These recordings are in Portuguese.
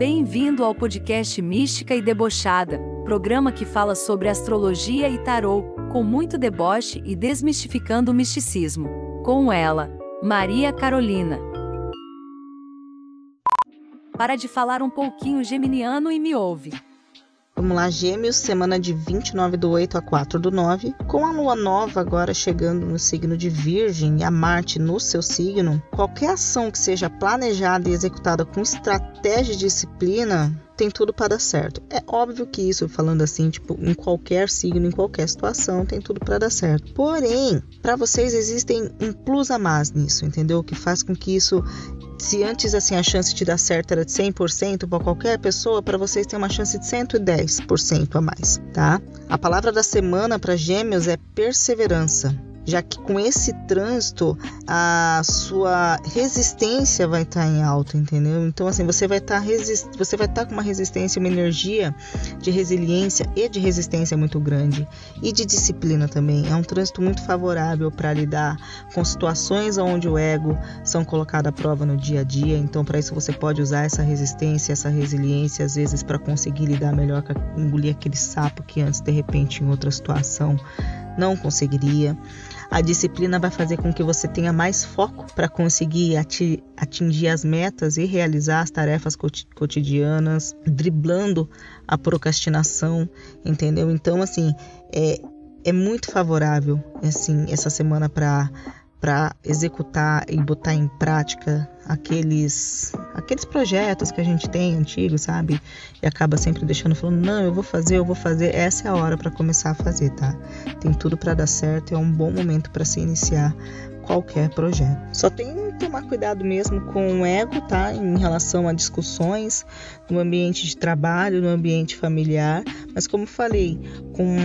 Bem-vindo ao podcast Mística e Debochada, programa que fala sobre astrologia e tarô, com muito deboche e desmistificando o misticismo. Com ela, Maria Carolina. Para de falar um pouquinho geminiano e me ouve. Vamos lá, Gêmeos, semana de 29 do 8 a 4 do 9. Com a lua nova agora chegando no signo de Virgem e a Marte no seu signo, qualquer ação que seja planejada e executada com estratégia e disciplina tem tudo para dar certo. É óbvio que isso, falando assim, tipo, em qualquer signo, em qualquer situação, tem tudo para dar certo. Porém, para vocês existem um plus a mais nisso, entendeu? Que faz com que isso se antes assim a chance de dar certo era de 100% para qualquer pessoa, para vocês tem uma chance de 110% a mais, tá? A palavra da semana para Gêmeos é perseverança já que com esse trânsito a sua resistência vai estar tá em alta, entendeu? Então assim, você vai estar tá resist... você vai estar tá com uma resistência, uma energia de resiliência e de resistência muito grande e de disciplina também. É um trânsito muito favorável para lidar com situações onde o ego são colocados à prova no dia a dia. Então para isso você pode usar essa resistência, essa resiliência às vezes para conseguir lidar melhor com engolir aquele sapo que antes de repente em outra situação não conseguiria. A disciplina vai fazer com que você tenha mais foco para conseguir atingir as metas e realizar as tarefas cotidianas, driblando a procrastinação, entendeu? Então, assim, é, é muito favorável assim essa semana para para executar e botar em prática aqueles aqueles projetos que a gente tem antigos, sabe? E acaba sempre deixando falando, não, eu vou fazer, eu vou fazer. Essa é a hora para começar a fazer, tá? Tem tudo para dar certo, é um bom momento para se iniciar qualquer projeto. Só tem que tomar cuidado mesmo com o ego, tá? Em relação a discussões no ambiente de trabalho, no ambiente familiar. Mas como falei, com,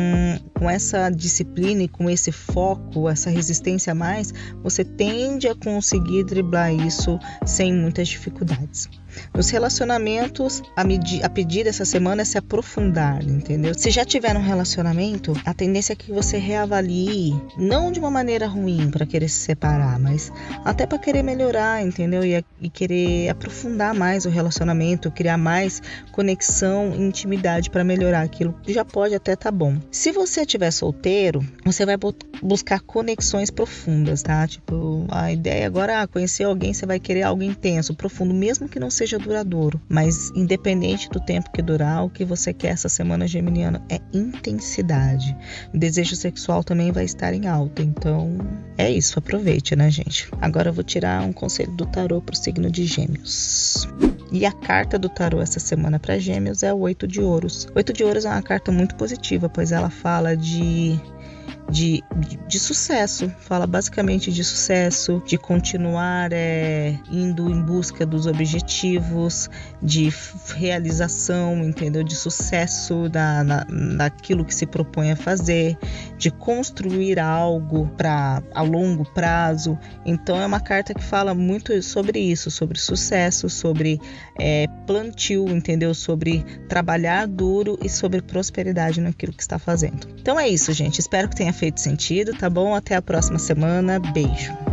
com essa disciplina e com esse foco, essa resistência a mais, você tende a conseguir driblar isso sem muitas dificuldades. Nos relacionamentos, a, a pedir essa semana é se aprofundar, entendeu? Se já tiver um relacionamento, a tendência é que você reavalie, não de uma maneira ruim para querer se separar, mas até para querer melhorar, entendeu? E, e querer aprofundar mais o relacionamento, criar mais conexão intimidade para melhorar aquilo já pode até tá bom. Se você estiver solteiro, você vai buscar conexões profundas, tá? Tipo, a ideia agora é conhecer alguém, você vai querer algo intenso, profundo, mesmo que não seja duradouro, mas independente do tempo que durar, o que você quer essa semana geminiana é intensidade. O desejo sexual também vai estar em alta, então é isso, aproveite, né, gente? Agora eu vou tirar um conselho do tarô para o signo de Gêmeos. E a carta do tarô essa semana para Gêmeos é o Oito de Ouros. Oito de Ouros é uma carta muito positiva, pois ela fala de de, de, de, sucesso, fala basicamente de sucesso, de continuar é, indo em busca dos objetivos, de realização, entendeu? De sucesso da, na, naquilo que se propõe a fazer, de construir algo para a longo prazo. Então é uma carta que fala muito sobre isso, sobre sucesso, sobre é, plantio, entendeu? Sobre trabalhar duro e sobre prosperidade naquilo que está fazendo. Então é isso, gente. Espero que tenha feito sentido, tá bom? Até a próxima semana. Beijo.